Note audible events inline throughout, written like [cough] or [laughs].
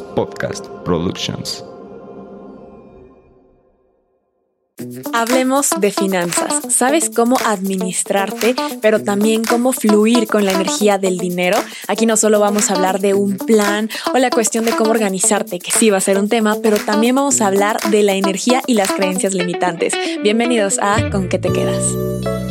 Podcast Productions. Hablemos de finanzas. ¿Sabes cómo administrarte, pero también cómo fluir con la energía del dinero? Aquí no solo vamos a hablar de un plan o la cuestión de cómo organizarte, que sí va a ser un tema, pero también vamos a hablar de la energía y las creencias limitantes. Bienvenidos a ¿Con qué te quedas?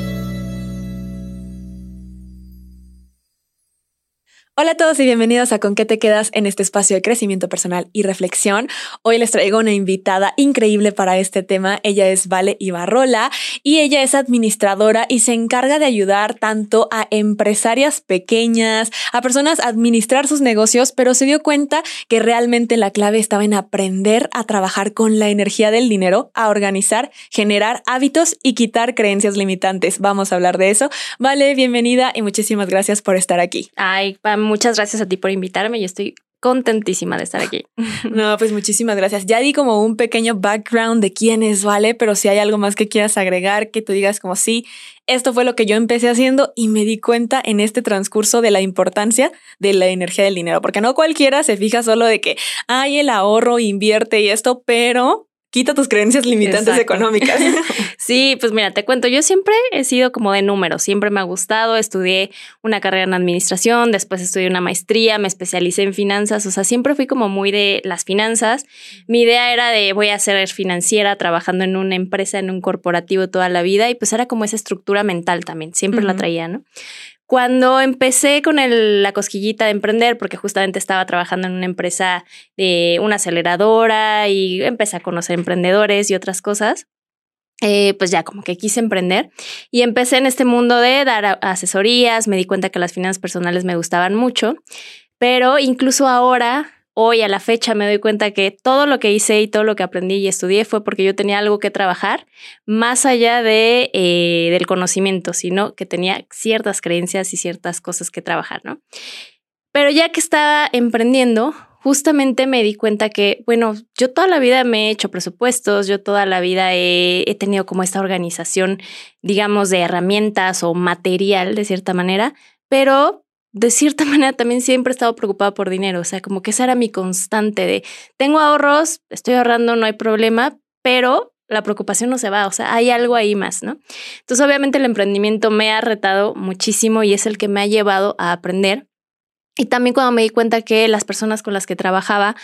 Hola a todos y bienvenidos a Con qué te quedas en este espacio de crecimiento personal y reflexión. Hoy les traigo una invitada increíble para este tema. Ella es Vale Ibarrola y ella es administradora y se encarga de ayudar tanto a empresarias pequeñas, a personas a administrar sus negocios, pero se dio cuenta que realmente la clave estaba en aprender a trabajar con la energía del dinero, a organizar, generar hábitos y quitar creencias limitantes. Vamos a hablar de eso. Vale, bienvenida y muchísimas gracias por estar aquí. Ay, Pam, muchas gracias a ti por invitarme y estoy contentísima de estar aquí. [laughs] No, pues muchísimas gracias. Ya di como un pequeño background de quién es Vale, pero si hay algo más que quieras agregar, que tú digas como sí, esto fue lo que yo empecé haciendo y me di cuenta en este transcurso de la importancia de la energía del dinero, porque no cualquiera se fija solo de que hay el ahorro, invierte y esto, pero quita tus creencias limitantes económicas. [laughs] sí, pues mira, te cuento, yo siempre he sido como de números, siempre me ha gustado, estudié una carrera en administración, después estudié una maestría, me especialicé en finanzas, o sea, siempre fui como muy de las finanzas. Mi idea era de voy a ser financiera trabajando en una empresa, en un corporativo toda la vida y pues era como esa estructura mental también, siempre la traía, ¿no? Cuando empecé con la cosquillita de emprender, porque justamente estaba trabajando en una empresa una aceleradora y empecé a conocer emprendedores y otras cosas, eh, pues ya como que quise emprender y empecé en este mundo de dar asesorías, me di cuenta que las finanzas personales me gustaban mucho, pero incluso ahora hoy a la fecha me doy cuenta que todo lo que hice y todo lo que aprendí y estudié fue porque yo tenía algo que trabajar más allá de, eh, del conocimiento, sino que tenía ciertas creencias y ciertas cosas que trabajar, ¿no? Pero ya que estaba emprendiendo, justamente me di cuenta que, bueno, yo toda la vida me he hecho presupuestos, yo toda la vida he, he, tenido como esta organización, digamos, de herramientas o material de cierta manera, pero de cierta [laughs] manera también siempre he estado preocupada por dinero, o sea, como que esa era mi constante de, tengo ahorros, estoy ahorrando, no hay problema, pero la preocupación no se va, o sea, hay algo ahí más, ¿no? Entonces, obviamente el emprendimiento me ha retado muchísimo y es el que me ha llevado a aprender. Y también cuando me di cuenta que las personas con las que trabajaba,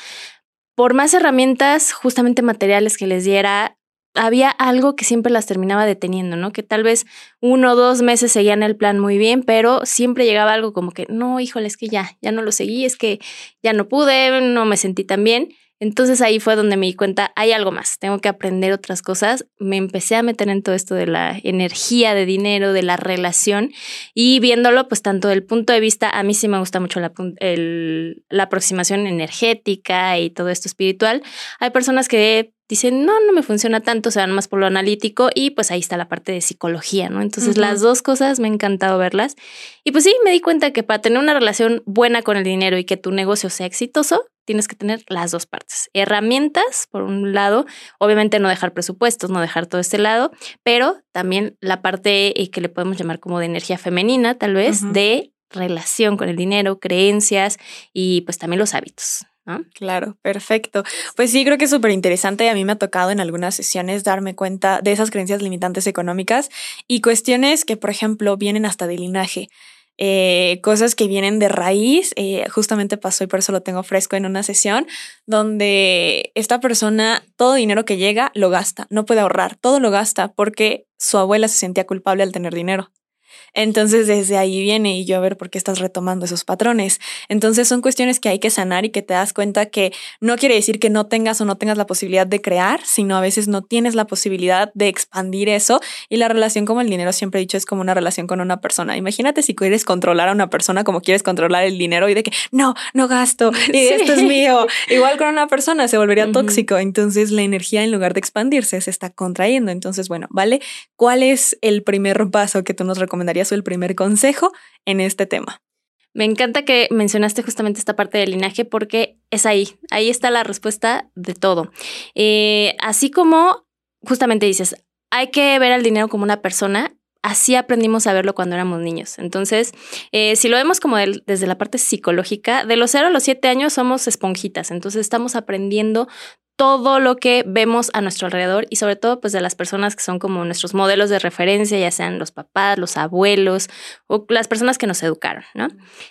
por más herramientas justamente materiales que les diera, había algo que siempre las terminaba deteniendo, ¿no? Que tal vez uno o dos meses seguían el plan muy bien, pero siempre llegaba algo como que, no, híjole, es que ya, ya no lo seguí, es que ya no pude, no me sentí tan bien. Entonces ahí fue donde me di cuenta, hay algo más, tengo que aprender otras cosas. Me empecé a meter en todo esto de la energía, de dinero, de la relación y viéndolo pues tanto del punto de vista, a mí sí me gusta mucho la, la aproximación energética y todo esto espiritual. Hay personas que dicen, no, no me funciona tanto, se van más por lo analítico y pues ahí está la parte de psicología, ¿no? Entonces las dos cosas me ha encantado verlas. Y pues sí, me di cuenta que para tener una relación buena con el dinero y que tu negocio sea exitoso, tienes que tener las dos partes. Herramientas, por un lado, obviamente no dejar presupuestos, no dejar todo este lado, pero también la parte eh, que le podemos llamar como de energía femenina, tal vez, de relación con el dinero, creencias y pues también los hábitos. Claro, perfecto. Pues sí, creo que es súper interesante. A mí me ha tocado en algunas sesiones darme cuenta de esas creencias limitantes económicas y cuestiones que, por ejemplo, vienen hasta de linaje. Eh, cosas que vienen de raíz. Eh, justamente pasó y por eso lo tengo fresco en una sesión donde esta persona, todo dinero que llega, lo gasta, no puede ahorrar, todo lo gasta porque su abuela se sentía culpable al tener dinero. Entonces desde ahí viene y yo a ver por qué estás retomando esos patrones. Entonces son cuestiones que hay que sanar y que te das cuenta que no quiere decir que no tengas o no tengas la posibilidad de crear, sino a veces no tienes la posibilidad de expandir eso y la relación como el dinero siempre he dicho es como una relación con una persona. Imagínate si quieres controlar a una persona como quieres controlar el dinero y de que no, no gasto y esto es mío. Igual con una persona se volvería tóxico. Entonces la energía en lugar de expandirse se está contrayendo. Entonces, bueno, ¿vale? ¿Cuál es el primer paso que tú nos recomendarías? el primer consejo en este tema. Me encanta que mencionaste justamente esta parte del linaje porque es ahí, ahí está la respuesta de todo. Eh, así como justamente dices, hay que ver al dinero como una persona, así aprendimos a verlo cuando éramos niños. Entonces, eh, si lo vemos como desde la parte psicológica, de los 0 a los 7 años somos esponjitas, entonces estamos aprendiendo todo lo que vemos a nuestro alrededor y sobre todo pues de las personas que son como nuestros modelos de referencia, ya sean los papás, los abuelos o las personas que nos educaron, ¿no?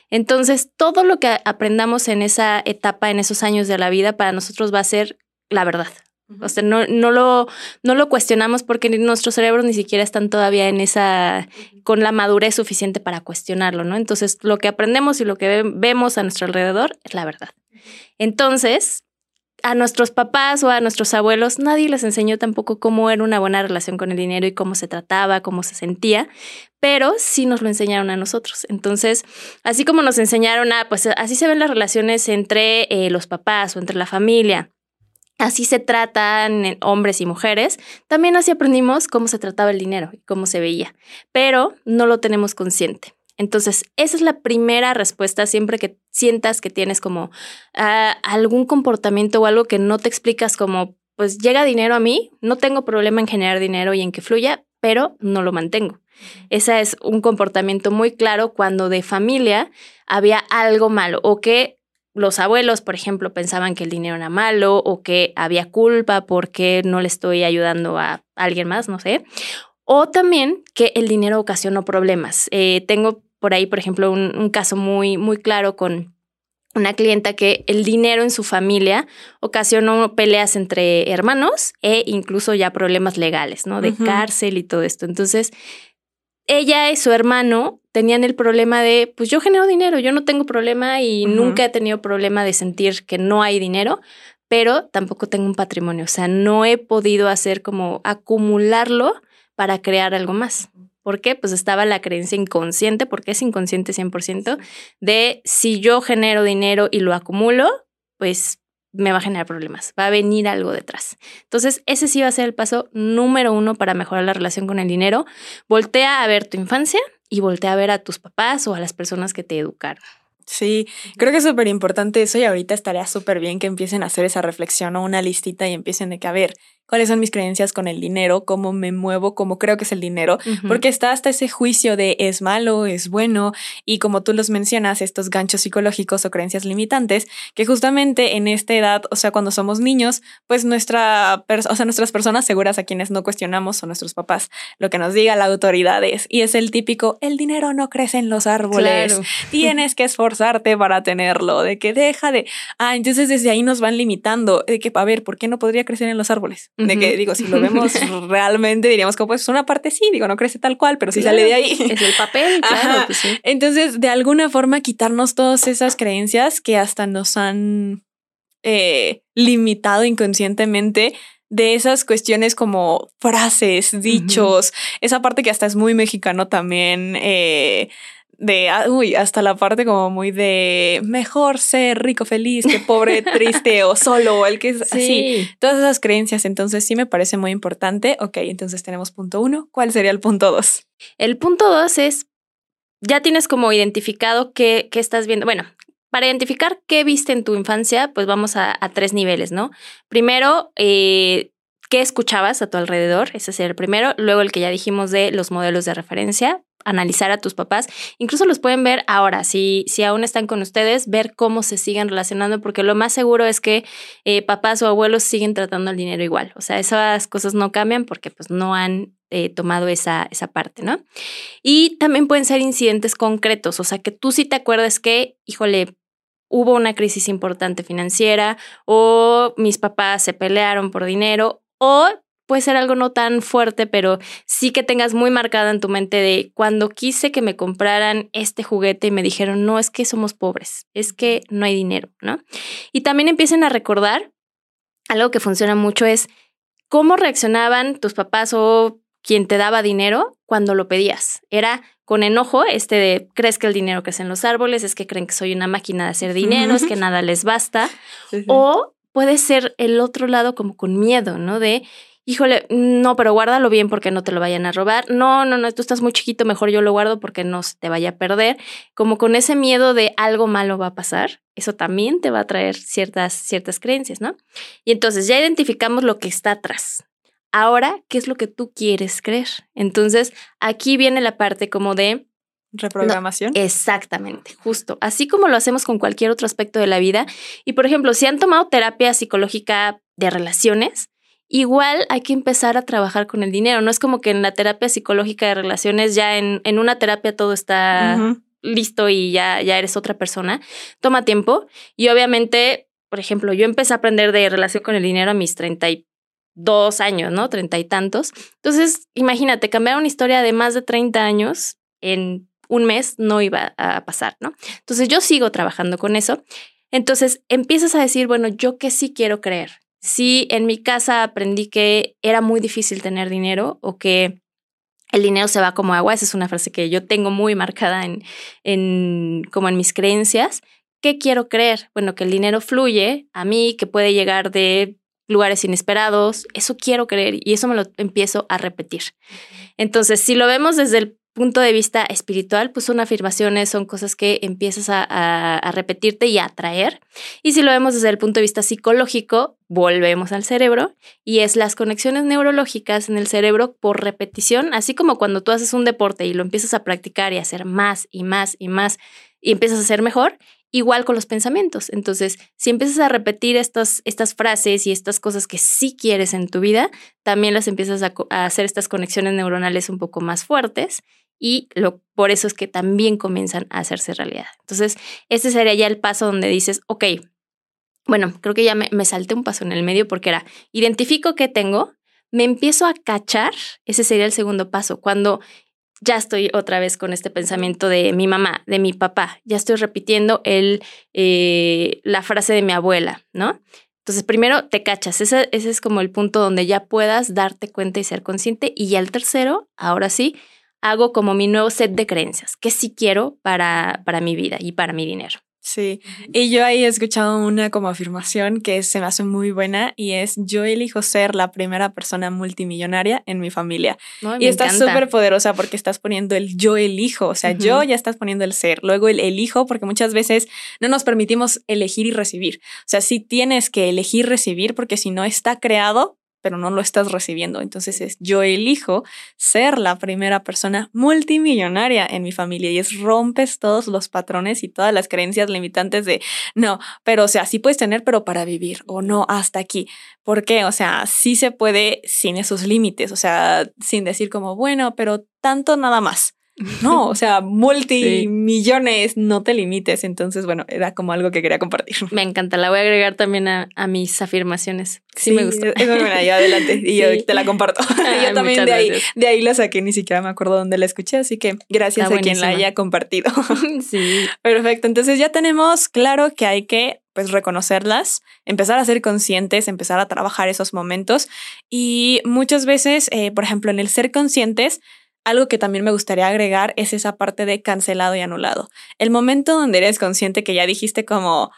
Entonces, todo lo que aprendamos en esa etapa, en esos años de la vida, para nosotros va a ser la verdad. O sea, no, no, lo, no lo cuestionamos porque nuestros cerebros ni siquiera están todavía en esa, con la madurez suficiente para cuestionarlo, ¿no? Entonces, lo que aprendemos y lo que vemos a nuestro alrededor es la verdad. Entonces, a nuestros papás o a nuestros abuelos nadie les enseñó tampoco cómo era una buena relación con el dinero y cómo se trataba, cómo se sentía, pero sí nos lo enseñaron a nosotros. Entonces, así como nos enseñaron a, pues así se ven las relaciones entre eh, los papás o entre la familia. Así se tratan hombres y mujeres. También así aprendimos cómo se trataba el dinero y cómo se veía, pero no lo tenemos consciente. Entonces, esa es la primera respuesta siempre que sientas que tienes como ah, algún comportamiento o algo que no te explicas como, pues llega dinero a mí, no tengo problema en generar dinero y en que fluya, pero no lo mantengo. Ese es un comportamiento muy claro cuando de familia había algo malo o que los abuelos, por ejemplo, pensaban que el dinero era malo o que había culpa porque no le estoy ayudando a alguien más, no sé. O también que el dinero ocasionó problemas. Eh, tengo por ahí, por ejemplo, un, caso muy, muy claro con una clienta que el dinero en su familia ocasionó peleas entre hermanos e incluso ya problemas legales, ¿no? De cárcel y todo esto. Entonces, ella y su hermano tenían el problema de, pues yo genero dinero, yo no tengo problema y nunca he tenido problema de sentir que no hay dinero, pero tampoco tengo un patrimonio, o sea, no he podido hacer como acumularlo para crear algo más. ¿Por qué? Pues estaba la creencia inconsciente, porque es inconsciente 100%, de si yo genero dinero y lo acumulo, pues me va a generar problemas, va a venir algo detrás. Entonces, ese sí va a ser el paso número uno para mejorar la relación con el dinero. Voltea a ver tu infancia y voltea a ver a tus papás o a las personas que te educaron. Sí, creo que es súper importante eso y ahorita estaría súper bien que empiecen a hacer esa reflexión o una listita y empiecen de que, a ver, cuáles son mis creencias con el dinero, cómo me muevo, cómo creo que es el dinero, porque está hasta ese juicio de es malo, es bueno, y como tú los mencionas, estos ganchos psicológicos o creencias limitantes, que justamente en esta edad, o sea, cuando somos niños, pues nuestra, o sea, nuestras personas seguras a quienes no cuestionamos son nuestros papás, lo que nos diga la autoridad es, y es el típico, el dinero no crece en los árboles, [laughs] tienes que esforzarte para tenerlo, de que deja de, ah, entonces desde ahí nos van limitando, de que, a ver, ¿por qué no podría crecer en los árboles? De que, digo, si lo vemos [laughs] realmente, diríamos que pues una parte sí, digo, no crece tal cual, pero sí sale de ahí. Es el papel, [laughs] claro. Pues Entonces, de alguna forma, quitarnos todas esas creencias que hasta nos han eh, limitado inconscientemente de esas cuestiones como frases, dichos, esa parte que hasta es muy mexicano también, eh, de, ah, uy, hasta la parte como muy de mejor ser rico, feliz que pobre, [laughs] triste o solo, el que es así. Todas esas creencias, entonces sí me parece muy importante. Ok, entonces tenemos punto uno. ¿Cuál sería el punto dos? El punto dos es, ya tienes como identificado qué, qué estás viendo. Bueno, para identificar qué viste en tu infancia, pues vamos a, tres niveles, ¿no? Primero, eh, qué escuchabas a tu alrededor, ese sería el primero. Luego el que ya dijimos de los modelos de referencia, analizar a tus papás. Incluso los pueden ver ahora, si, si aún están con ustedes, ver cómo se siguen relacionando, porque lo más seguro es que eh, papás o abuelos siguen tratando el dinero igual. O sea, esas cosas no cambian porque pues no han eh, tomado esa, esa parte, ¿no? Y también pueden ser incidentes concretos, o sea, que tú sí te acuerdas que, híjole, hubo una crisis importante financiera o mis papás se pelearon por dinero o puede ser algo no tan fuerte, pero sí que tengas muy marcada en tu mente de cuando quise que me compraran este juguete y me dijeron, no, es que somos pobres, es que no hay dinero, ¿no? Y también empiecen a recordar, algo que funciona mucho es cómo reaccionaban tus papás o quien te daba dinero cuando lo pedías. Era con enojo, este de, ¿crees que el dinero crece en los árboles? Es que creen que soy una máquina de hacer dinero, es que [laughs] nada les basta. O puede ser el otro lado como con miedo, ¿no? De, híjole, no, pero guárdalo bien porque no te lo vayan a robar. No, no, no, tú estás muy chiquito, mejor yo lo guardo porque no se te vaya a perder. Como con ese miedo de algo malo va a pasar, eso también te va a traer ciertas, ciertas creencias, ¿no? Y entonces ya identificamos lo que está atrás. ahora, ¿qué es lo que tú quieres creer? Entonces, aquí viene la parte como de Reprogramación. Exactamente, justo. Así como lo hacemos con cualquier otro aspecto de la vida. Y por ejemplo, si han tomado terapia psicológica de relaciones, igual hay que empezar a trabajar con el dinero. No es como que en la terapia psicológica de relaciones ya en, en una terapia todo está listo y ya, ya eres otra persona. Toma tiempo. Y obviamente, por ejemplo, yo empecé a aprender de relación con el dinero a mis 32 años, ¿no? Treinta y tantos. Entonces, imagínate, cambiar una historia de más de 30 años en un mes no iba a pasar, ¿no? Entonces yo sigo trabajando con eso. Entonces empiezas a decir, bueno, yo qué sí quiero creer. Si en mi casa aprendí que era muy difícil tener dinero o que el dinero se va como agua, esa es una frase que yo tengo muy marcada en, en como en mis creencias. ¿Qué quiero creer? Bueno, que el dinero fluye a mí, que puede llegar de lugares inesperados, eso quiero creer y eso me lo empiezo a repetir. Entonces, si lo vemos desde el punto de vista espiritual, pues son afirmaciones, son cosas que empiezas a, repetirte y a atraer. Y si lo vemos desde el punto de vista psicológico, volvemos al cerebro y es las conexiones neurológicas en el cerebro por repetición, así como cuando tú haces un deporte y lo empiezas a practicar y hacer más y más y más y empiezas a hacer mejor, igual con los pensamientos. Entonces, si empiezas a repetir estas, estas frases y estas cosas que sí quieres en tu vida, también las empiezas a, a hacer estas conexiones neuronales un poco más fuertes y lo, por eso es que también comienzan a hacerse realidad. Entonces, este sería ya el paso donde dices, ok, bueno, creo que ya me, me salté un paso en el medio porque era, identifico qué tengo, me empiezo a cachar, ese sería el segundo paso, cuando ya estoy otra vez con este pensamiento de mi mamá, de mi papá, ya estoy repitiendo el, eh, la frase de mi abuela, ¿no? Entonces, primero te cachas, ese, ese es como el punto donde ya puedas darte cuenta y ser consciente. Y ya el tercero, ahora sí, hago como mi nuevo set de creencias, que sí quiero para, para mi vida y para mi dinero. Sí, y yo ahí he escuchado una como afirmación que se me hace muy buena y es yo elijo ser la primera persona multimillonaria en mi familia. y está súper poderosa porque estás poniendo el yo elijo, o sea, yo ya estás poniendo el ser, luego el elijo porque muchas veces no nos permitimos elegir y recibir. O sea, sí tienes que elegir recibir porque si no está creado, pero no lo estás recibiendo. Entonces es, yo elijo ser la primera persona multimillonaria en mi familia y es rompes todos los patrones y todas las creencias limitantes de, no, pero o sea, sí puedes tener, pero para vivir o no, hasta aquí. ¿Por qué? O sea, sí se puede sin esos límites, o sea, sin decir como, bueno, pero tanto nada más. [laughs] No, o sea, multimillones, no te limites. Entonces, bueno, era como algo que quería compartir. Me encanta, la voy a agregar también a, mis afirmaciones. Sí, me gustó. Es buena, ya adelante y yo [laughs] te la comparto. [laughs] yo también de ahí, de ahí la saqué, ni siquiera me acuerdo dónde la escuché, así que gracias a quien la haya compartido. sí. Perfecto, entonces ya tenemos claro que hay que pues reconocerlas, empezar a ser conscientes, empezar a trabajar esos momentos y muchas veces, eh, por ejemplo, en el ser conscientes, algo que también me gustaría agregar es esa parte de cancelado y anulado. El momento donde eres consciente que ya dijiste como,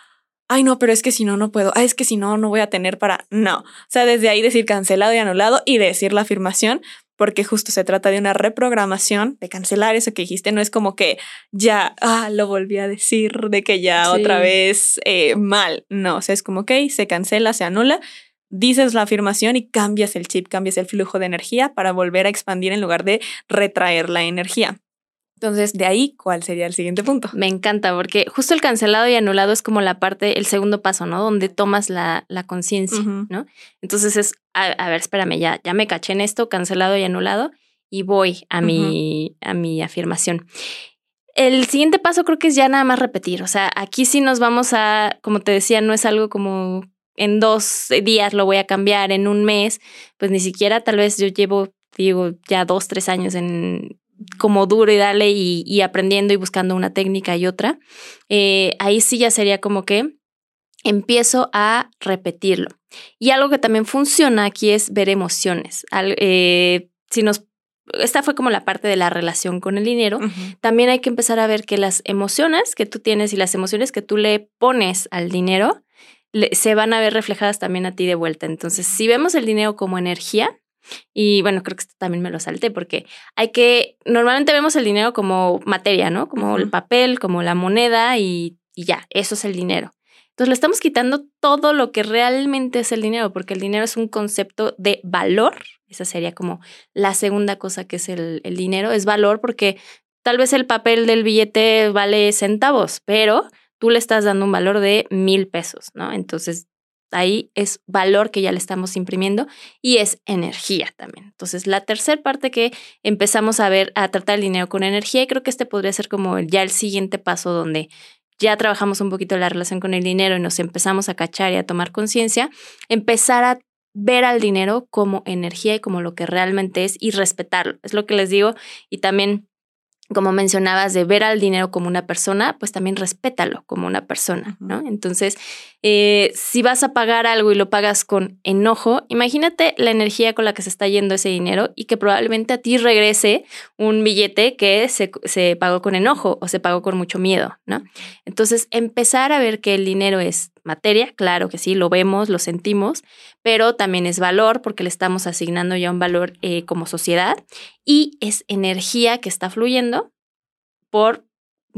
ay no, pero es que si no, no puedo, ay es que si no, no voy a tener para, no. O sea, desde ahí decir cancelado y anulado y decir la afirmación, porque justo se trata de una reprogramación, de cancelar eso que dijiste, no es como que ya, ah, lo volví a decir, de que ya otra vez eh, mal, no, o sea, es como, ok, se cancela, se anula dices la afirmación y cambias el chip, cambias el flujo de energía para volver a expandir en lugar de retraer la energía. Entonces, de ahí, ¿cuál sería el siguiente punto? Me encanta, porque justo el cancelado y anulado es como la parte, el segundo paso, ¿no? Donde tomas la, la conciencia, ¿no? Entonces es, a, ver, espérame, ya, ya me caché en esto, cancelado y anulado, y voy a, mi, a mi afirmación. El siguiente paso creo que es ya nada más repetir, o sea, aquí sí nos vamos a, como te decía, no es algo como en dos días lo voy a cambiar, en un mes, pues ni siquiera tal vez yo llevo, digo, ya dos, tres años en como duro y dale y, aprendiendo y buscando una técnica y otra. Eh, ahí sí ya sería como que empiezo a repetirlo. Y algo que también funciona aquí es ver emociones. Eh, si nos esta fue como la parte de la relación con el dinero. También hay que empezar a ver que las emociones que tú tienes y las emociones que tú le pones al dinero se van a ver reflejadas también a ti de vuelta. Entonces, si vemos el dinero como energía, y bueno, creo que esto también me lo salté porque hay que, normalmente vemos el dinero como materia, ¿no? Como el papel, como la moneda y, y ya, eso es el dinero. Entonces le estamos quitando todo lo que realmente es el dinero, porque el dinero es un concepto de valor. Esa sería como la segunda cosa que es el, el dinero, es valor porque tal vez el papel del billete vale centavos, pero tú le estás dando un valor de mil pesos, ¿no? Entonces ahí es valor que ya le estamos imprimiendo y es energía también. Entonces, la tercera parte que empezamos a ver, a tratar el dinero con energía, y creo que este podría ser como ya el siguiente paso donde ya trabajamos un poquito la relación con el dinero y nos empezamos a cachar y a tomar conciencia, empezar a ver al dinero como energía y como lo que realmente es y respetarlo. Es lo que les digo y también como mencionabas, de ver al dinero como una persona, pues también respétalo como una persona, ¿no? Entonces, eh, si vas a pagar algo y lo pagas con enojo, imagínate la energía con la que se está yendo ese dinero y que probablemente a ti regrese un billete que se, se pagó con enojo o se pagó con mucho miedo, ¿no? Entonces, empezar a ver que el dinero es materia, claro que sí, lo vemos, lo sentimos, pero también es valor porque le estamos asignando ya un valor eh, como sociedad y es energía que está fluyendo por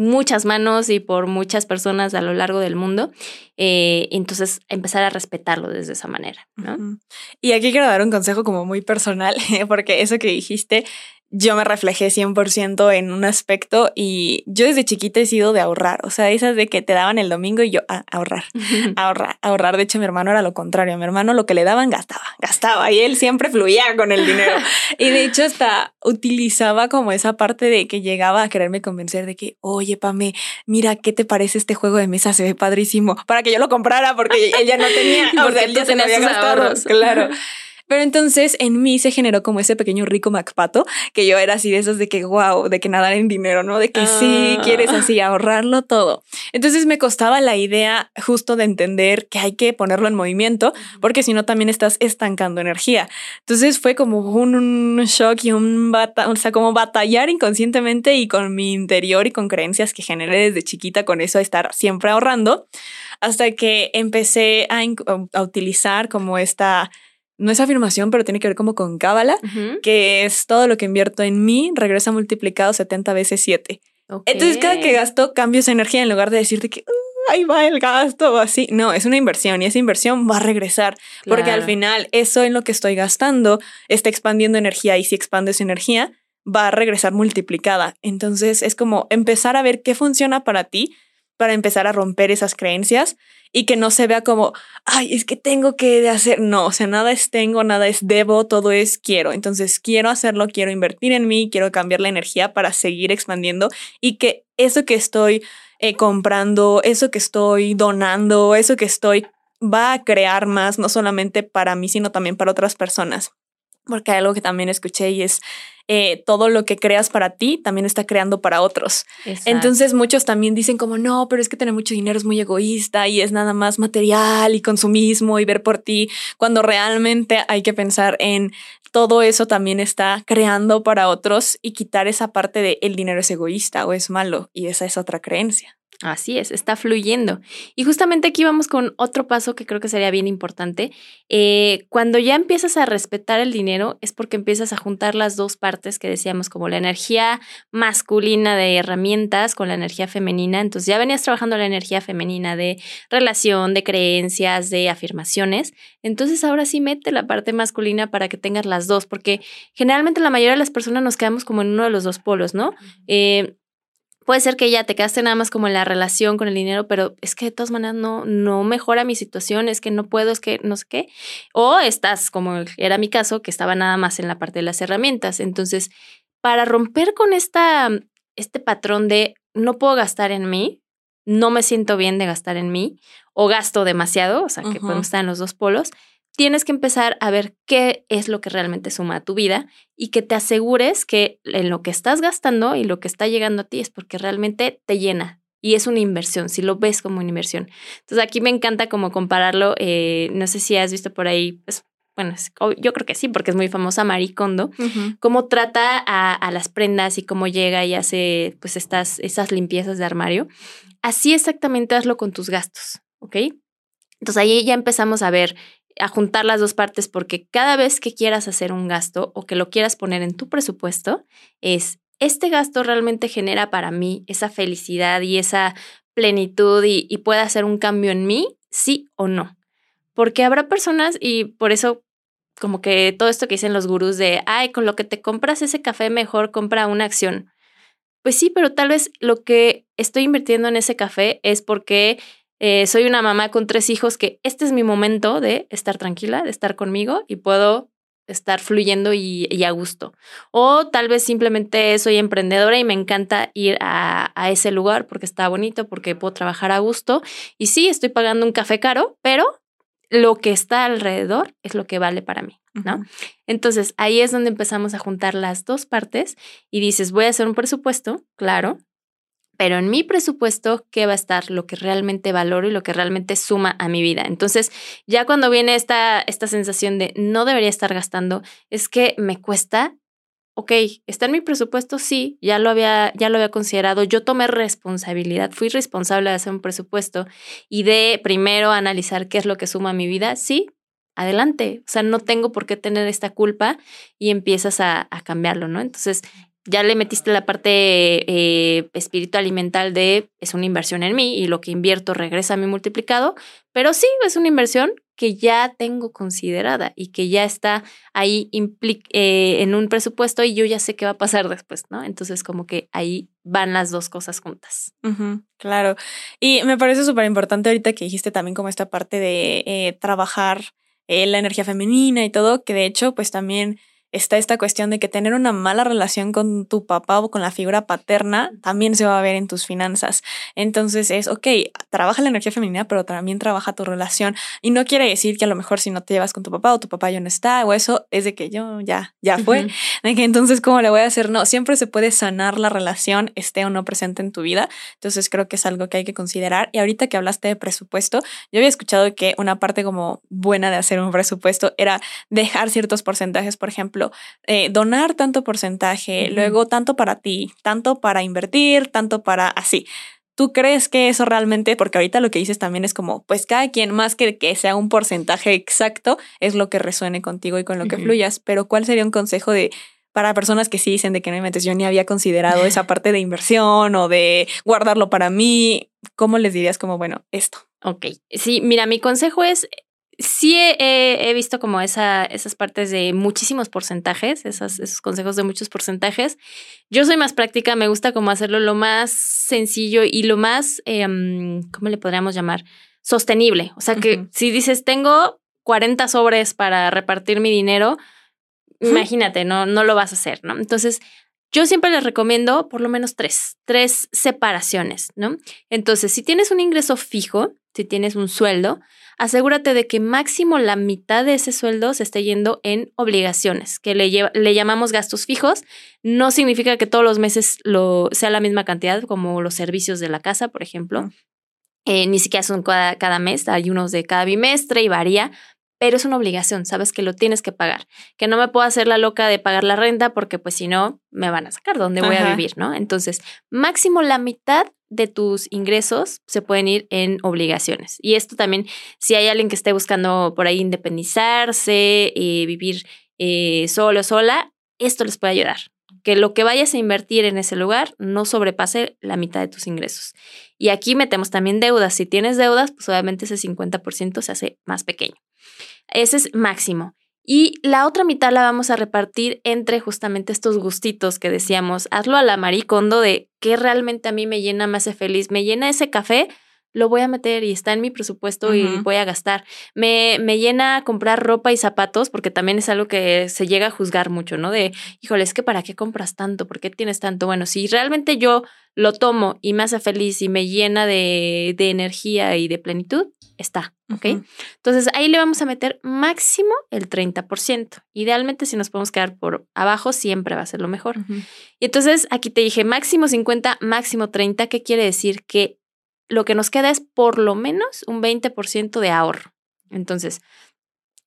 muchas manos y por muchas personas a lo largo del mundo. Eh, entonces, empezar a respetarlo desde esa manera. ¿no? Y aquí quiero dar un consejo como muy personal, [laughs] porque eso que dijiste yo me reflejé 100% en un aspecto y yo desde chiquita he sido de ahorrar, o sea, esas de que te daban el domingo y yo ah, ahorrar, [laughs] ahorrar, ahorrar. De hecho, mi hermano era lo contrario, a mi hermano lo que le daban gastaba, gastaba y él siempre fluía con el dinero. [laughs] y de hecho hasta utilizaba como esa parte de que llegaba a quererme convencer de que, oye, Pame, mira, ¿qué te parece este juego de mesa? Se ve padrísimo, para que yo lo comprara porque ella no tenía, [laughs] o sea, él ya tenía sus ahorros. Claro. Pero entonces en mí se generó como ese pequeño rico Macpato, que yo era así de esos de que, wow, de que nadar en dinero, ¿no? De que sí, ah. quieres así ahorrarlo todo. Entonces me costaba la idea justo de entender que hay que ponerlo en movimiento, porque si no también estás estancando energía. Entonces fue como un, shock y un bata, o sea, como batallar inconscientemente y con mi interior y con creencias que generé desde chiquita con eso de estar siempre ahorrando, hasta que empecé a, a utilizar como esta no es afirmación, pero tiene que ver como con cábala, que es todo lo que invierto en mí regresa multiplicado 70 veces 7. Entonces, cada que gasto, cambio esa energía en lugar de decirte que uh, ahí va el gasto o así. No, es una inversión y esa inversión va a regresar porque al final eso en lo que estoy gastando está expandiendo energía y si expande esa energía va a regresar multiplicada. Entonces, es como empezar a ver qué funciona para ti para empezar a romper esas creencias y que no se vea como, ay, es que tengo que hacer, no, o sea, nada es tengo, nada es debo, todo es quiero. Entonces, quiero hacerlo, quiero invertir en mí, quiero cambiar la energía para seguir expandiendo y que eso que estoy eh, comprando, eso que estoy donando, eso que estoy va a crear más, no solamente para mí, sino también para otras personas. Porque hay algo que también escuché y es eh, todo lo que creas para ti también está creando para otros. Entonces muchos también dicen como, no, pero es que tener mucho dinero es muy egoísta y es nada más material y consumismo y ver por ti, cuando realmente hay que pensar en todo eso también está creando para otros y quitar esa parte de el dinero es egoísta o es malo y esa es otra creencia. Así es, está fluyendo. Y justamente aquí vamos con otro paso que creo que sería bien importante. Eh, cuando ya empiezas a respetar el dinero es porque empiezas a juntar las dos partes que decíamos, como la energía masculina de herramientas con la energía femenina. Entonces ya venías trabajando la energía femenina de relación, de creencias, de afirmaciones. Entonces ahora sí mete la parte masculina para que tengas las dos, porque generalmente la mayoría de las personas nos quedamos como en uno de los dos polos, ¿no? Puede ser que ya te quedaste nada más como en la relación con el dinero, pero es que de todas maneras no, no mejora mi situación, es que no puedo, es que no sé qué. O estás, como era mi caso, que estaba nada más en la parte de las herramientas. Entonces, para romper con esta, este patrón de no puedo gastar en mí, no me siento bien de gastar en mí, o gasto demasiado, o sea, que podemos estar en los dos polos, tienes que empezar a ver qué es lo que realmente suma a tu vida y que te asegures que en lo que estás gastando y lo que está llegando a ti es porque realmente te llena y es una inversión, si lo ves como una inversión. Entonces aquí me encanta como compararlo, eh, no sé si has visto por ahí, pues, bueno, yo creo que sí, porque es muy famosa Marie Kondo, cómo trata a, las prendas y cómo llega y hace pues estas, esas limpiezas de armario. Así exactamente hazlo con tus gastos, ¿ok? Entonces ahí ya empezamos a ver a juntar las dos partes porque cada vez que quieras hacer un gasto o que lo quieras poner en tu presupuesto es este gasto realmente genera para mí esa felicidad y esa plenitud y, y pueda hacer un cambio en mí, sí o no. Porque habrá personas, y por eso como que todo esto que dicen los gurús de, ay, con lo que te compras ese café, mejor compra una acción. Pues sí, pero tal vez lo que estoy invirtiendo en ese café es porque eh, soy una mamá con tres hijos que este es mi momento de estar tranquila, de estar conmigo y puedo estar fluyendo y, a gusto. O tal vez simplemente soy emprendedora y me encanta ir a, a, ese lugar porque está bonito, porque puedo trabajar a gusto. Y sí, estoy pagando un café caro, pero lo que está alrededor es lo que vale para mí, ¿no? Entonces ahí es donde empezamos a juntar las dos partes y dices, voy a hacer un presupuesto, claro, pero en mi presupuesto, ¿qué va a estar? Lo que realmente valoro y lo que realmente suma a mi vida. Entonces, ya cuando viene esta, esta sensación de no debería estar gastando, es que me cuesta ok, está en mi presupuesto, sí, ya lo había, ya lo había considerado, yo tomé responsabilidad, fui responsable de hacer un presupuesto y de primero analizar qué es lo que suma a mi vida, sí, adelante, o sea, no tengo por qué tener esta culpa y empiezas a, a cambiarlo, ¿no? Entonces, ya le metiste la parte eh, espiritual y mental de es una inversión en mí y lo que invierto regresa a mi multiplicado, pero sí es una inversión que ya tengo considerada y que ya está ahí eh, en un presupuesto y yo ya sé qué va a pasar después, ¿no? Entonces como que ahí van las dos cosas juntas. claro. Y me parece súper importante ahorita que dijiste también como esta parte de eh, trabajar la energía femenina y todo, que de hecho pues también está esta cuestión de que tener una mala relación con tu papá o con la figura paterna también se va a ver en tus finanzas. Entonces es, ok, trabaja la energía femenina, pero también trabaja tu relación. Y no quiere decir que a lo mejor si no te llevas con tu papá o tu papá ya no está o eso, es de que yo ya, ya fue. De que entonces, ¿cómo le voy a hacer? No, siempre se puede sanar la relación, esté o no presente en tu vida. Entonces creo que es algo que hay que considerar. Y ahorita que hablaste de presupuesto, yo había escuchado que una parte como buena de hacer un presupuesto era dejar ciertos porcentajes, por ejemplo, eh, donar tanto porcentaje, luego tanto para ti, tanto para invertir, tanto para así. ¿Tú crees que eso realmente, porque ahorita lo que dices también es como, pues cada quien más que que sea un porcentaje exacto, es lo que resuene contigo y con lo que fluyas, pero ¿cuál sería un consejo de para personas que sí dicen de que no me yo ni había considerado esa [laughs] parte de inversión o de guardarlo para mí? ¿Cómo les dirías como, bueno, esto? Ok, sí, mira, mi consejo es sí he, visto como esa, esas partes de muchísimos porcentajes, esos consejos de muchos porcentajes. Yo soy más práctica, me gusta como hacerlo lo más sencillo y lo más, em, ¿cómo le podríamos llamar? Sostenible. O sea que si dices, tengo 40 sobres para repartir mi dinero, imagínate, no, no lo vas a hacer, ¿no? Entonces, yo siempre les recomiendo por lo menos tres, tres separaciones, ¿no? Entonces, si tienes un ingreso fijo, si tienes un sueldo, asegúrate de que máximo la mitad de ese sueldo se esté yendo en obligaciones, que le, le llamamos gastos fijos. No significa que todos los meses lo, sea la misma cantidad como los servicios de la casa, por ejemplo. Eh, ni siquiera son cada, cada mes, hay unos de cada bimestre y varía, pero es una obligación, sabes que lo tienes que pagar, que no me puedo hacer la loca de pagar la renta porque pues si no me van a sacar dónde voy a vivir, ¿no? Entonces, máximo la mitad de tus ingresos se pueden ir en obligaciones. Y esto también, si hay alguien que esté buscando por ahí independizarse, y eh, vivir eh, solo, sola, esto les puede ayudar. Que lo que vayas a invertir en ese lugar no sobrepase la mitad de tus ingresos. Y aquí metemos también deudas. Si tienes deudas, pues obviamente ese 50% se hace más pequeño. Ese es máximo. Y la otra mitad la vamos a repartir entre justamente estos gustitos que decíamos. Hazlo a la maricondo de qué realmente a mí me llena, me hace feliz. Me llena ese café, lo voy a meter y está en mi presupuesto y voy a gastar. Me, me llena comprar ropa y zapatos, porque también es algo que se llega a juzgar mucho, ¿no? De, híjole, es que ¿para qué compras tanto? ¿Por qué tienes tanto? Bueno, si realmente yo lo tomo y me hace feliz y me llena de, de energía y de plenitud, está, ¿ok? Entonces ahí le vamos a meter máximo el 30%. Idealmente si nos podemos quedar por abajo, siempre va a ser lo mejor. Y entonces aquí te dije máximo 50, máximo 30, ¿qué quiere decir? Que lo que nos queda es por lo menos un 20% de ahorro. Entonces,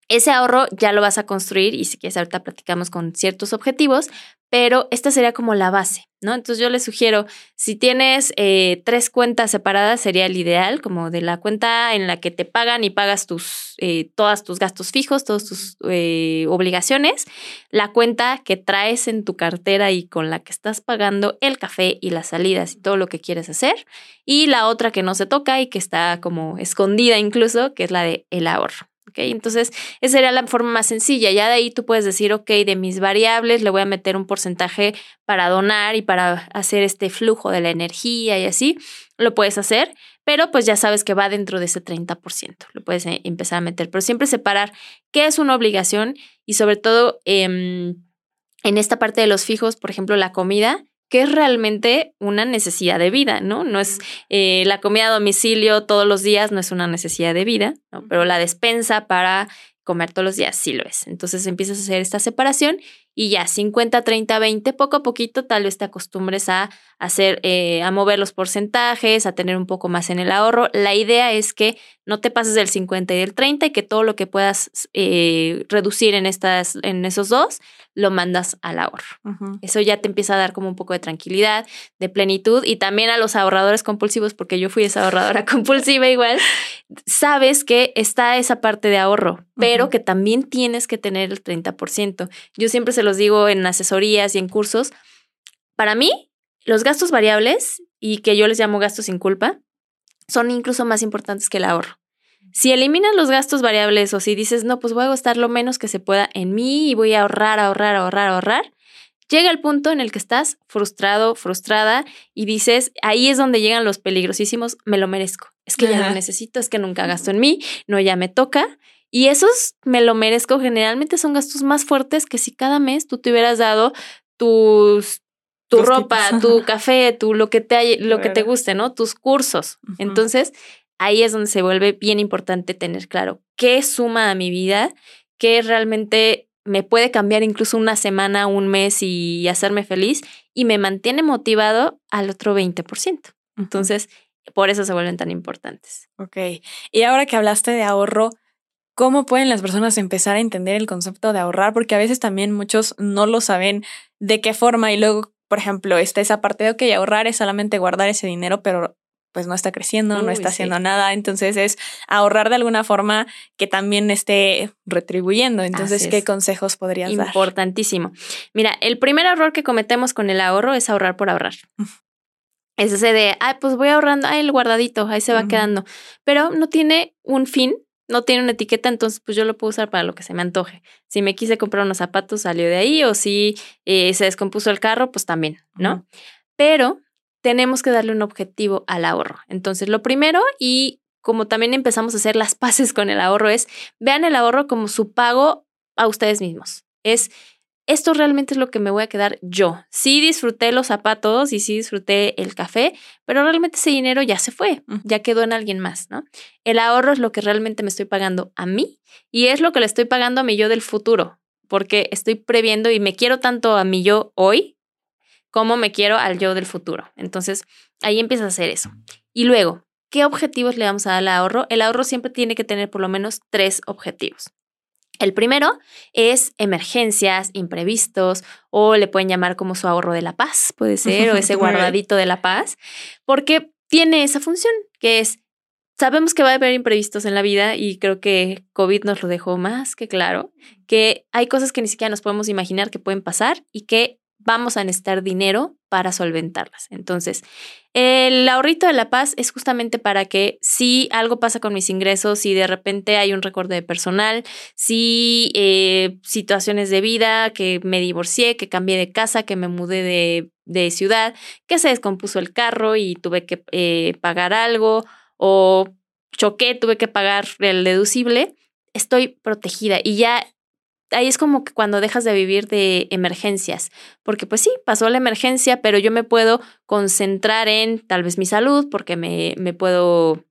ese ahorro ya lo vas a construir y si quieres ahorita platicamos con ciertos objetivos, pero esta sería como la base, ¿no? Entonces yo les sugiero, si tienes eh, tres cuentas separadas, sería el ideal, como de la cuenta en la que te pagan y pagas tus, eh, todos tus gastos fijos, todas tus eh, obligaciones, la cuenta que traes en tu cartera y con la que estás pagando el café y las salidas y todo lo que quieres hacer, y la otra que no se toca y que está como escondida incluso, que es la de el ahorro. Entonces, esa sería la forma más sencilla. Ya de ahí tú puedes decir, ok, de mis variables le voy a meter un porcentaje para donar y para hacer este flujo de la energía y así. Lo puedes hacer, pero pues ya sabes que va dentro de ese 30%. Lo puedes eh, empezar a meter, pero siempre separar qué es una obligación y sobre todo em, en esta parte de los fijos, por ejemplo, la comida que es realmente una necesidad de vida, ¿no? No es eh, la comida a domicilio todos los días, no es una necesidad de vida, ¿no? Pero la despensa para comer todos los días sí lo es. Entonces empiezas a hacer esta separación y ya 50, 30, 20, poco a poquito tal vez te acostumbres a hacer, eh, a mover los porcentajes, a tener un poco más en el ahorro. La idea es que no te pases del 50 y del 30 y que todo lo que puedas eh, reducir en, estas, en esos dos lo mandas al ahorro. Eso ya te empieza a dar como un poco de tranquilidad, de plenitud y también a los ahorradores compulsivos, porque yo fui esa ahorradora [laughs] compulsiva igual, sabes que está esa parte de ahorro, pero que también tienes que tener el 30%. Yo siempre se los digo en asesorías y en cursos. Para mí, los gastos variables, y que yo les llamo gastos sin culpa, son incluso más importantes que el ahorro. Si eliminas los gastos variables o si dices, no, pues voy a gastar lo menos que se pueda en mí y voy a ahorrar, ahorrar, ahorrar, ahorrar, llega el punto en el que estás frustrado, frustrada y dices, ahí es donde llegan los peligrosísimos, me lo merezco. Es que ya lo necesito, es que nunca gasto en mí, no, ya me toca. Y esos me lo merezco generalmente son gastos más fuertes que si cada mes tú te hubieras dado tus tu ropa, tu café, tu lo que te lo que te guste, ¿no? Tus cursos. Entonces, ahí es donde se vuelve bien importante tener claro qué suma a mi vida, qué realmente me puede cambiar incluso una semana, un mes y hacerme feliz y me mantiene motivado al otro 20%. Entonces, por eso se vuelven tan importantes. Ok. Y ahora que hablaste de ahorro, ¿cómo pueden las personas empezar a entender el concepto de ahorrar? Porque a veces también muchos no lo saben de qué forma y luego, por ejemplo, está esa parte de, ok, ahorrar es solamente guardar ese dinero, pero pues no está creciendo, no está haciendo nada. Entonces es ahorrar de alguna forma que también esté retribuyendo. Entonces, ¿qué consejos podrías dar? Importantísimo. Mira, el primer error que cometemos con el ahorro es ahorrar por ahorrar. Es ese de, ay, pues voy ahorrando, ay, el guardadito, ahí se va quedando. Pero no tiene un fin, no tiene una etiqueta, entonces pues yo lo puedo usar para lo que se me antoje. Si me quise comprar unos zapatos, salió de ahí, o si eh, se descompuso el carro, pues también, ¿no? Pero tenemos que darle un objetivo al ahorro. Entonces, lo primero y como también empezamos a hacer las [laughs] paces con el ahorro es, vean el ahorro como su pago a ustedes mismos. Es, esto realmente es lo que me voy a quedar yo. Sí disfruté los zapatos y sí disfruté el café, pero realmente ese dinero ya se fue, ya quedó en alguien más, ¿no? El ahorro es lo que realmente me estoy pagando a mí y es lo que le estoy pagando a mi yo del futuro, porque estoy previendo y me quiero tanto a mi yo hoy cómo me quiero al yo del futuro. Entonces, ahí empieza a hacer eso. Y luego, ¿qué objetivos le vamos a dar al ahorro? El ahorro siempre tiene que tener por lo menos tres objetivos. El primero es emergencias, imprevistos, o le pueden llamar como su ahorro de la paz, puede ser, o [laughs] ese guardadito de la paz, porque tiene esa función, que es, sabemos que va a haber imprevistos en la vida y creo que COVID nos lo dejó más que claro, que hay cosas que ni siquiera nos podemos imaginar que pueden pasar y que vamos a necesitar dinero para solventarlas. Entonces, el ahorrito de la paz es justamente para que si algo pasa con mis ingresos, si de repente hay un recorte de personal, si eh, situaciones de vida, que me divorcié, que cambié de casa, que me mudé de, ciudad, que se descompuso el carro y tuve que eh, pagar algo o choqué, tuve que pagar el deducible, estoy protegida y ya ahí es como que cuando dejas de vivir de emergencias, porque pues sí, pasó la emergencia, pero yo me puedo concentrar en tal vez mi salud, porque me, me puedo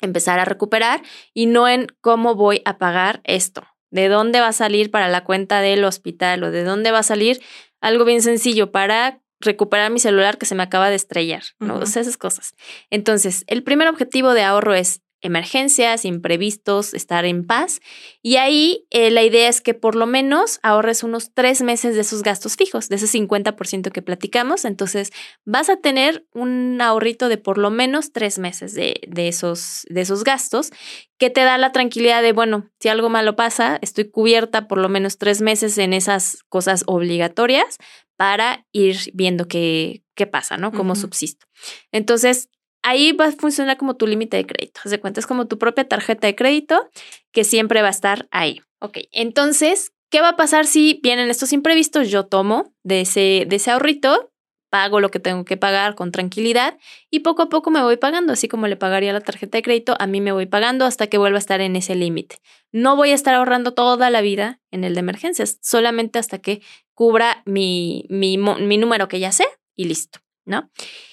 empezar a recuperar y no en cómo voy a pagar esto, de dónde va a salir para la cuenta del hospital o de dónde va a salir algo bien sencillo para recuperar mi celular que se me acaba de estrellar, ¿no? esas cosas. Entonces, el primer objetivo de ahorro es emergencias, imprevistos, estar en paz. Y ahí eh, la idea es que por lo menos ahorres unos tres meses de esos gastos fijos, de ese 50% que platicamos. Entonces vas a tener un ahorrito de por lo menos tres meses de, de, esos, de esos gastos que te da la tranquilidad de, bueno, si algo malo pasa, estoy cubierta por lo menos tres meses en esas cosas obligatorias para ir viendo qué, qué pasa, ¿no? Cómo subsisto. Entonces, ahí va a funcionar como tu límite de crédito. De cuenta, es como tu propia tarjeta de crédito que siempre va a estar ahí. Ok, entonces, ¿qué va a pasar si vienen estos imprevistos? Yo tomo de ese, de ese ahorrito, pago lo que tengo que pagar con tranquilidad y poco a poco me voy pagando, así como le pagaría la tarjeta de crédito, a mí me voy pagando hasta que vuelva a estar en ese límite. No voy a estar ahorrando toda la vida en el de emergencias, solamente hasta que cubra mi, mi, mi número que ya sé y listo, ¿no?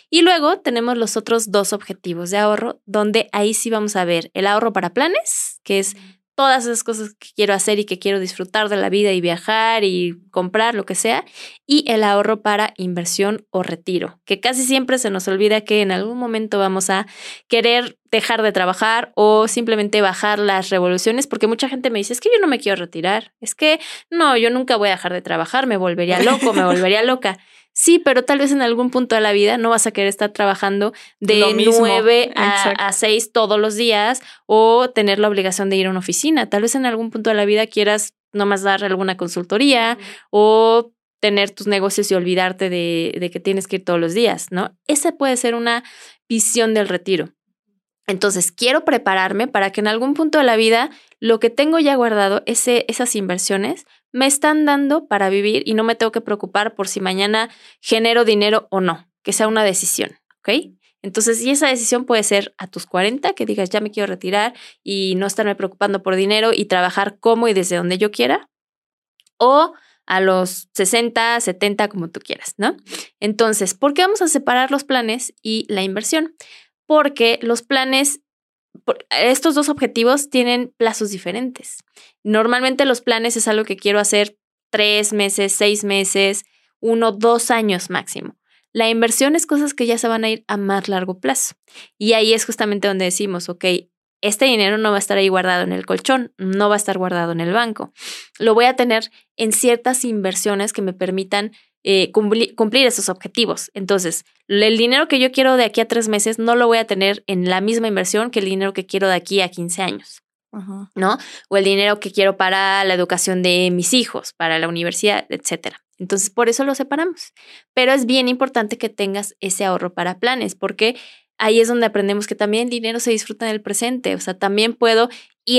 Y luego tenemos los otros dos objetivos de ahorro, donde ahí sí vamos a ver el ahorro para planes, que es todas esas cosas que quiero hacer y que quiero disfrutar de la vida y viajar y comprar, lo que sea, y el ahorro para inversión o retiro, que casi siempre se nos olvida que en algún momento vamos a querer dejar de trabajar o simplemente bajar las revoluciones, porque mucha gente me dice, es que yo no me quiero retirar, es que no, yo nunca voy a dejar de trabajar, me volvería loco, me [laughs] volvería loca. Sí, pero tal vez en algún punto de la vida no vas a querer estar trabajando de 9 a, 6 todos los días o tener la obligación de ir a una oficina. Tal vez en algún punto de la vida quieras nomás dar alguna consultoría o tener tus negocios y olvidarte de, de que tienes que ir todos los días, ¿no? Esa puede ser una visión del retiro. Entonces, quiero prepararme para que en algún punto de la vida lo que tengo ya guardado, ese, esas inversiones, me están dando para vivir y no me tengo que preocupar por si mañana genero dinero o no, que sea una decisión, ¿ok? Entonces, y esa decisión puede ser a tus 40, que digas, ya me quiero retirar y no estarme preocupando por dinero y trabajar como y desde donde yo quiera, o a los 60, 70, como tú quieras, ¿no? Entonces, ¿por qué vamos a separar los planes y la inversión? Porque los planes estos dos objetivos tienen plazos diferentes. Normalmente los planes es algo que quiero hacer tres meses, seis meses, uno, dos años máximo. La inversión es cosas que ya se van a ir a más largo plazo. Y ahí es justamente donde decimos, ok, este dinero no va a estar ahí guardado en el colchón, no va a estar guardado en el banco. Lo voy a tener en ciertas inversiones que me permitan eh, cumplir, esos objetivos. Entonces, el dinero que yo quiero de aquí a tres meses no lo voy a tener en la misma inversión que el dinero que quiero de aquí a 15 años. ¿No? O el dinero que quiero para la educación de mis hijos, para la universidad, etcétera. Entonces, por eso lo separamos. Pero es bien importante que tengas ese ahorro para planes, porque ahí es donde aprendemos que también el dinero se disfruta en el presente. O sea, también puedo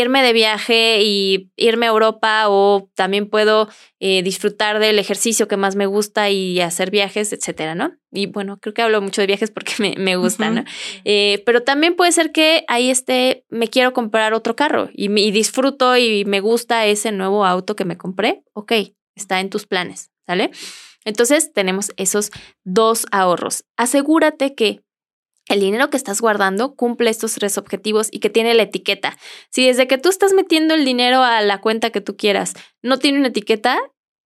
irme de viaje y irme a Europa o también puedo eh, disfrutar del ejercicio que más me gusta y hacer viajes, etcétera, ¿no? Y bueno, creo que hablo mucho de viajes porque me, me gusta, ¿no? Eh, pero también puede ser que ahí esté, me quiero comprar otro carro y, y disfruto y me gusta ese nuevo auto que me compré. Ok, está en tus planes, ¿sale? Entonces tenemos esos dos ahorros. Asegúrate que el dinero que estás guardando cumple estos tres objetivos y que tiene la etiqueta. Si desde que tú estás metiendo el dinero a la cuenta que tú quieras no tiene una etiqueta,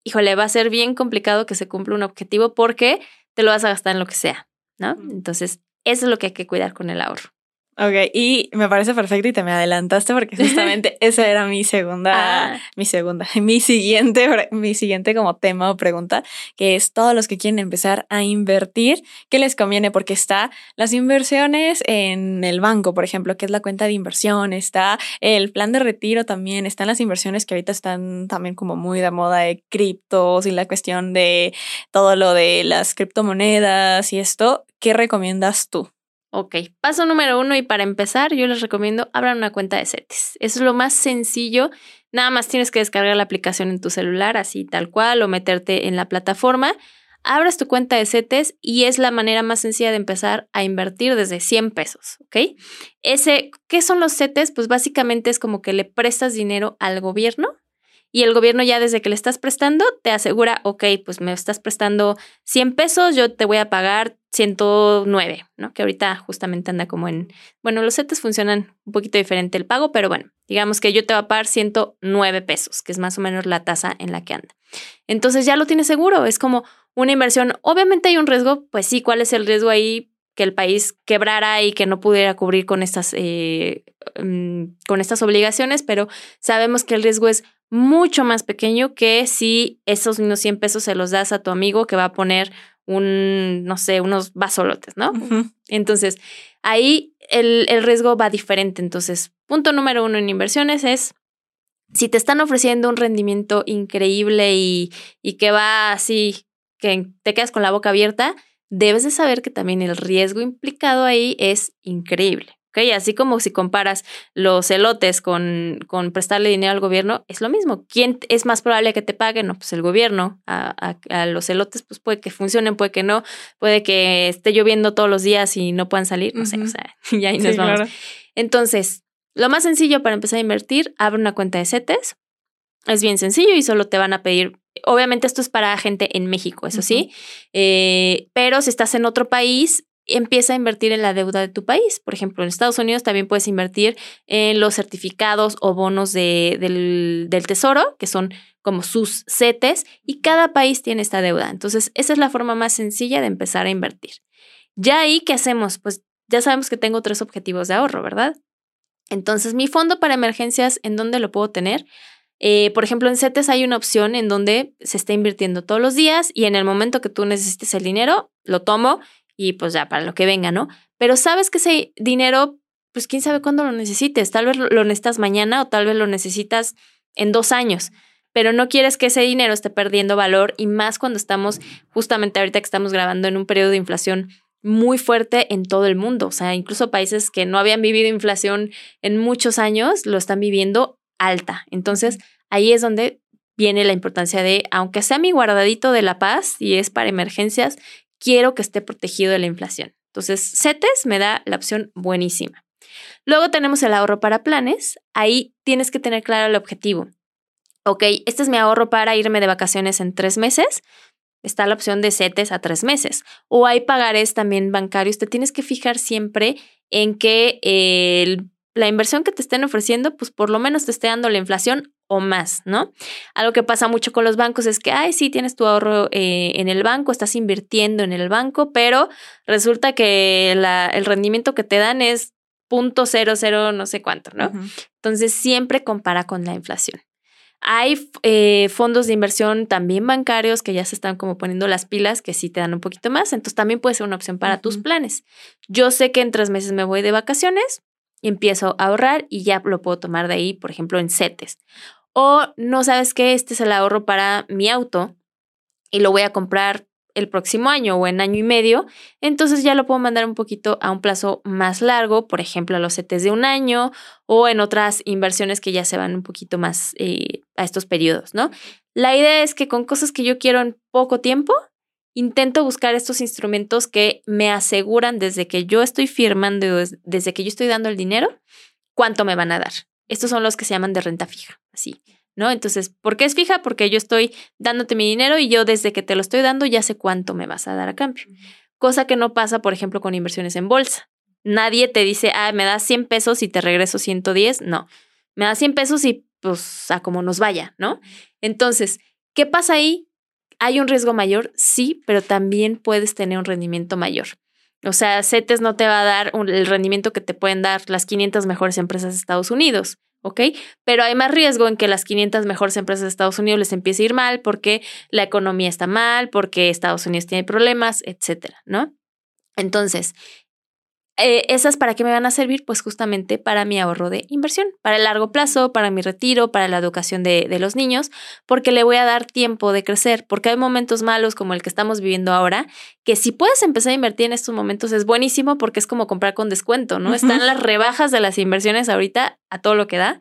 híjole, va a ser bien complicado que se cumpla un objetivo porque te lo vas a gastar en lo que sea, ¿no? Entonces, eso es lo que hay que cuidar con el ahorro. Ok, y me parece perfecto y te me adelantaste porque [laughs] justamente esa era mi segunda, ah. mi segunda, [laughs] mi siguiente, mi siguiente como tema o pregunta, que es todos los que quieren empezar a invertir, ¿qué les conviene? Porque está las inversiones en el banco, por ejemplo, que es la cuenta de inversión, está el plan de retiro también, están las inversiones que ahorita están también como muy de moda de criptos y la cuestión de todo lo de las criptomonedas y esto, ¿qué recomiendas tú? Ok, paso número uno y para empezar yo les recomiendo abran una cuenta de CETES. Es lo más sencillo. Nada más tienes que descargar la aplicación en tu celular así tal cual o meterte en la plataforma. Abras tu cuenta de CETES y es la manera más sencilla de empezar a invertir desde 100 pesos, ¿ok? Ese, ¿qué son los CETES? Pues básicamente es como que le prestas dinero al gobierno y el gobierno ya desde que le estás prestando te asegura, ok, pues me estás prestando 100 pesos, yo te voy a pagar 109, ¿no? Que ahorita justamente anda como en, bueno, los CETES funcionan un poquito diferente el pago, pero bueno, digamos que yo te voy a pagar 109 pesos, que es más o menos la tasa en la que anda. Entonces ya lo tienes seguro, es como una inversión. Obviamente hay un riesgo, pues sí, ¿cuál es el riesgo ahí? que el país quebrara y que no pudiera cubrir con estas, eh, mm, con estas obligaciones, pero sabemos que el riesgo es mucho más pequeño que si esos mismos 100 pesos se los das a tu amigo que va a poner un, no sé, unos basolotes, ¿no? Entonces, ahí el, el riesgo va diferente. Entonces, punto número uno en inversiones es si te están ofreciendo un rendimiento increíble y, y, que va así, que te quedas con la boca abierta, debes de saber que también el riesgo implicado ahí es increíble. Así como si comparas los elotes con, con prestarle dinero al gobierno, es lo mismo. ¿Quién es más probable que te pague? No, pues el gobierno. A, los elotes, pues puede que funcionen, puede que no, puede que esté lloviendo todos los días y no puedan salir, no sé, o sea, [laughs] ya ahí nos vamos. Entonces, lo más sencillo para empezar a invertir, abre una cuenta de CETES. Es bien sencillo y solo te van a pedir Obviamente esto es para gente en México, eso sí, eh, pero si estás en otro país, empieza a invertir en la deuda de tu país. Por ejemplo, en Estados Unidos también puedes invertir en los certificados o bonos de, del, tesoro, que son como sus CETES, y cada país tiene esta deuda. Entonces, esa es la forma más sencilla de empezar a invertir. Ya ahí, ¿qué hacemos? Pues ya sabemos que tengo tres objetivos de ahorro, ¿verdad? Entonces, mi fondo para emergencias, ¿en dónde lo puedo tener? Eh, por ejemplo, en CETES hay una opción en donde se está invirtiendo todos los días y en el momento que tú necesites el dinero, lo tomo y pues ya para lo que venga, ¿no? Pero sabes que ese dinero, pues quién sabe cuándo lo necesites. Tal vez lo necesitas mañana o tal vez lo necesitas en dos años. Pero no quieres que ese dinero esté perdiendo valor y más cuando estamos justamente ahorita que estamos grabando en un periodo de inflación muy fuerte en todo el mundo. O sea, incluso países que no habían vivido inflación en muchos años lo están viviendo alta. Entonces, ahí es donde viene la importancia de, aunque sea mi guardadito de la paz y es para emergencias, quiero que esté protegido de la inflación. Entonces, CETES me da la opción buenísima. Luego tenemos el ahorro para planes. Ahí tienes que tener claro el objetivo. Ok, este es mi ahorro para irme de vacaciones en tres meses. Está la opción de CETES a tres meses. O hay pagares también bancarios. Te tienes que fijar siempre en que la inversión que te estén ofreciendo, pues por lo menos te esté dando la inflación o más, ¿no? Algo que pasa mucho con los bancos es que, ay, sí, tienes tu ahorro eh, en el banco, estás invirtiendo en el banco, pero resulta que el rendimiento que te dan es punto cero cero no sé cuánto, ¿no? Entonces siempre compara con la inflación. Hay eh, fondos de inversión también bancarios que ya se están como poniendo las pilas, que sí te dan un poquito más, entonces también puede ser una opción para tus planes. Yo sé que en tres meses me voy de vacaciones, empiezo a ahorrar y ya lo puedo tomar de ahí, por ejemplo, en CETES. O no sabes que este es el ahorro para mi auto y lo voy a comprar el próximo año o en año y medio, entonces ya lo puedo mandar un poquito a un plazo más largo, por ejemplo, a los CETES de un año o en otras inversiones que ya se van un poquito más eh, a estos periodos, ¿no? La idea es que con cosas que yo quiero en poco tiempo, intento buscar estos instrumentos que me aseguran desde que yo estoy firmando, desde que yo estoy dando el dinero, cuánto me van a dar. Estos son los que se llaman de renta fija, así, ¿no? Entonces, ¿por qué es fija? Porque yo estoy dándote mi dinero y yo desde que te lo estoy dando ya sé cuánto me vas a dar a cambio. Cosa que no pasa, por ejemplo, con inversiones en bolsa. Nadie te dice, ah, me das 100 pesos y te regreso 110. No, me das 100 pesos y pues a como nos vaya, ¿no? Entonces, ¿qué pasa ahí? ¿Hay un riesgo mayor? Sí, pero también puedes tener un rendimiento mayor. O sea, CETES no te va a dar el rendimiento que te pueden dar las 500 mejores empresas de Estados Unidos, ¿ok? Pero hay más riesgo en que las 500 mejores empresas de Estados Unidos les empiece a ir mal porque la economía está mal, porque Estados Unidos tiene problemas, etcétera, ¿no? Entonces, eh, ¿Esas para qué me van a servir? Pues justamente para mi ahorro de inversión, para el largo plazo, para mi retiro, para la educación de, de, los niños, porque le voy a dar tiempo de crecer, porque hay momentos malos como el que estamos viviendo ahora, que si puedes empezar a invertir en estos momentos es buenísimo porque es como comprar con descuento, ¿no? Están las rebajas de las inversiones ahorita a todo lo que da.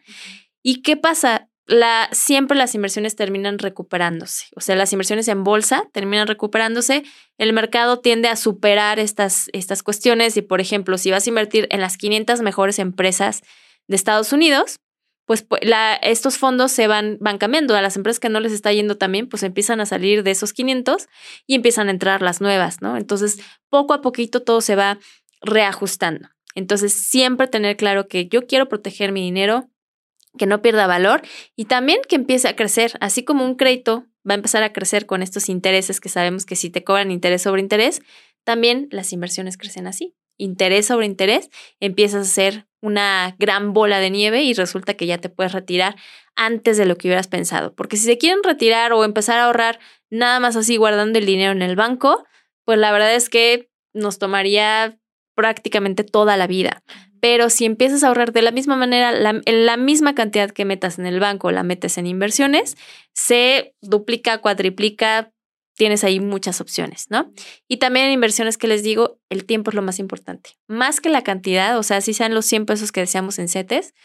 ¿Y qué pasa? La, siempre las inversiones terminan recuperándose. O sea, las inversiones en bolsa terminan recuperándose. El mercado tiende a superar estas, estas cuestiones y, por ejemplo, si vas a invertir en las 500 mejores empresas de Estados Unidos, pues la, estos fondos se van, van cambiando. A las empresas que no les está yendo también, pues empiezan a salir de esos 500 y empiezan a entrar las nuevas, ¿no? Entonces, poco a poquito todo se va reajustando. Entonces, siempre tener claro que yo quiero proteger mi dinero, que no pierda valor y también que empiece a crecer, así como un crédito va a empezar a crecer con estos intereses que sabemos que si te cobran interés sobre interés, También las inversiones crecen así. Interés sobre interés, empiezas a hacer una gran bola de nieve y resulta que ya te puedes retirar antes de lo que hubieras pensado. Porque si se quieren retirar o empezar a ahorrar nada más así guardando el dinero en el banco, pues la verdad es que nos tomaría prácticamente toda la vida. Pero si empiezas a ahorrar de la misma manera, la, la misma cantidad que metas en el banco, la metes en inversiones, se duplica, cuadriplica, tienes ahí muchas opciones, ¿no? Y también en inversiones que les digo, el tiempo es lo más importante. Más que la cantidad, o sea, si sean los 100 pesos que deseamos en CETES,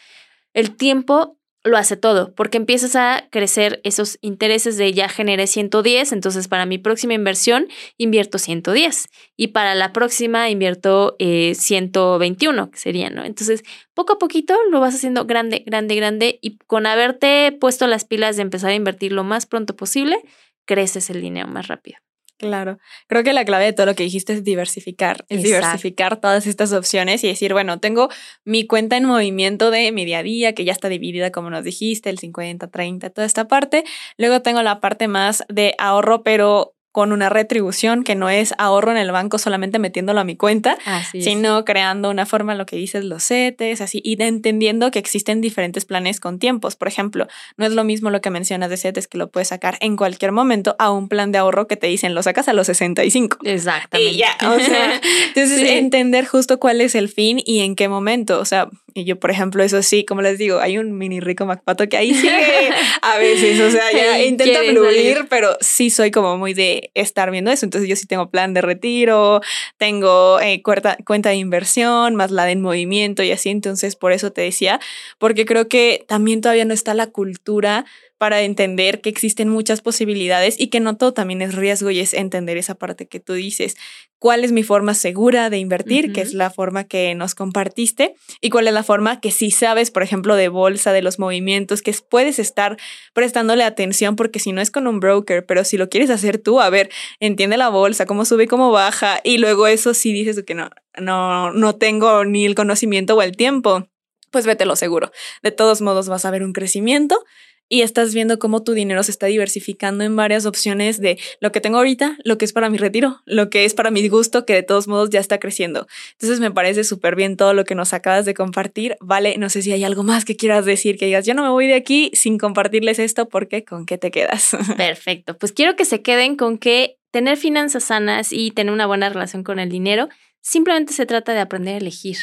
el tiempo lo hace todo, porque empiezas a crecer esos intereses de ya generé 110, entonces para mi próxima inversión invierto 110 y para la próxima invierto 121, eh, que sería, ¿no? Entonces, poco a poquito lo vas haciendo grande, grande, grande y con haberte puesto las pilas de empezar a invertir lo más pronto posible, creces el dinero más rápido. Claro, creo que la clave de todo lo que dijiste es diversificar, es diversificar todas estas opciones y decir, bueno, tengo mi cuenta en movimiento de mi día a día, que ya está dividida, como nos dijiste, el 50, 30, toda esta parte. Luego tengo la parte más de ahorro, pero con una retribución que no es ahorro en el banco solamente metiéndolo a mi cuenta, sino creando una forma, lo que dices, los CETES, así, y entendiendo que existen diferentes planes con tiempos. Por ejemplo, no es lo mismo lo que mencionas de CETES que lo puedes sacar en cualquier momento a un plan de ahorro que te dicen lo sacas a los 65. Exactamente. Y ya, o sea, [laughs] entonces entender justo cuál es el fin y en qué momento, o sea, y yo, por ejemplo, eso sí, como les digo, hay un mini rico MacPato que ahí sigue [laughs] a veces, o sea, ya intenta fluir, pero sí soy como muy de estar viendo eso. Entonces yo sí tengo plan de retiro, tengo eh, cuenta, cuenta de inversión, más la de en movimiento y así. Entonces por eso te decía, porque creo que también todavía no está la cultura para entender que existen muchas posibilidades y que no todo también es riesgo y es entender esa parte que tú dices. ¿Cuál es mi forma segura de invertir? Que es la forma que nos compartiste. ¿Y cuál es la forma que si sabes, por ejemplo, de bolsa, de los movimientos, que puedes estar prestándole atención? Porque si no es con un broker, pero si lo quieres hacer tú, a ver, entiende la bolsa, cómo sube, cómo baja. Y luego eso sí dices que no, no, no tengo ni el conocimiento o el tiempo. Pues vete lo seguro. De todos modos vas a ver un crecimiento y estás viendo cómo tu dinero se está diversificando en varias opciones de lo que tengo ahorita, lo que es para mi retiro, lo que es para mi gusto, que de todos modos ya está creciendo. Entonces me parece súper bien todo lo que nos acabas de compartir. Vale, no sé si hay algo más que quieras decir, que digas, yo no me voy de aquí sin compartirles esto, porque con qué te quedas. [laughs] Perfecto, pues quiero que se queden con que tener finanzas sanas y tener una buena relación con el dinero simplemente se trata de aprender a elegir.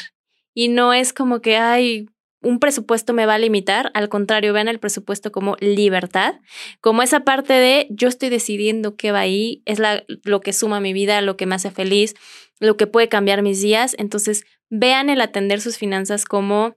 Y no es como que, ay, un presupuesto me va a limitar, al contrario, vean el presupuesto como libertad, como esa parte de yo estoy decidiendo qué va ahí, es la, lo que suma mi vida, lo que me hace feliz, lo que puede cambiar mis días. Entonces, vean el atender sus finanzas como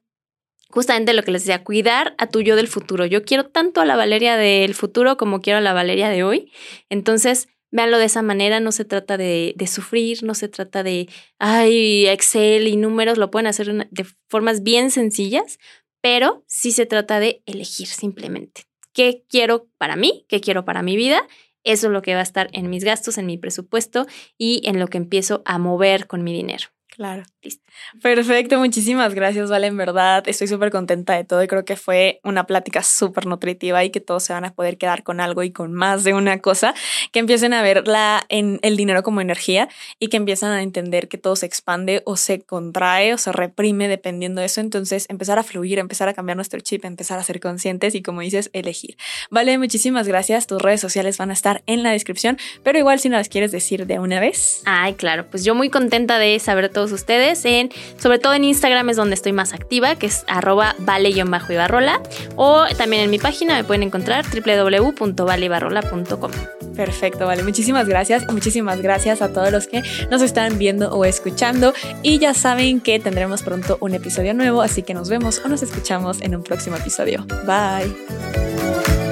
justamente lo que les decía, cuidar a tu yo del futuro. Yo quiero tanto a la Valeria del futuro como quiero a la Valeria de hoy. Entonces, Véanlo de esa manera, no se trata de, de, sufrir, no se trata de, ay, Excel y números, lo pueden hacer de formas bien sencillas, pero sí se trata de elegir simplemente. ¿Qué quiero para mí? ¿Qué quiero para mi vida? Eso es lo que va a estar en mis gastos, en mi presupuesto y en lo que empiezo a mover con mi dinero. Claro. Listo. Perfecto, muchísimas gracias, Vale. En verdad, estoy súper contenta de todo y creo que fue una plática súper nutritiva y que todos se van a poder quedar con algo y con más de una cosa, que empiecen a ver en el dinero como energía y que empiezan a entender que todo se expande o se contrae o se reprime dependiendo de eso. Entonces, empezar a fluir, empezar a cambiar nuestro chip, empezar a ser conscientes y, como dices, elegir. Vale, muchísimas gracias. Tus redes sociales van a estar en la descripción, pero igual si no las quieres decir de una vez. Ay, claro, pues yo muy contenta de saber ustedes. En, sobre todo en Instagram es donde estoy más activa, que es arroba vale-ibarrola. O también en mi página me pueden encontrar www.valeibarrola.com. Perfecto, vale. Muchísimas gracias. Muchísimas gracias a todos los que nos están viendo o escuchando. Y ya saben que tendremos pronto un episodio nuevo, así que nos vemos o nos escuchamos en un próximo episodio. Bye.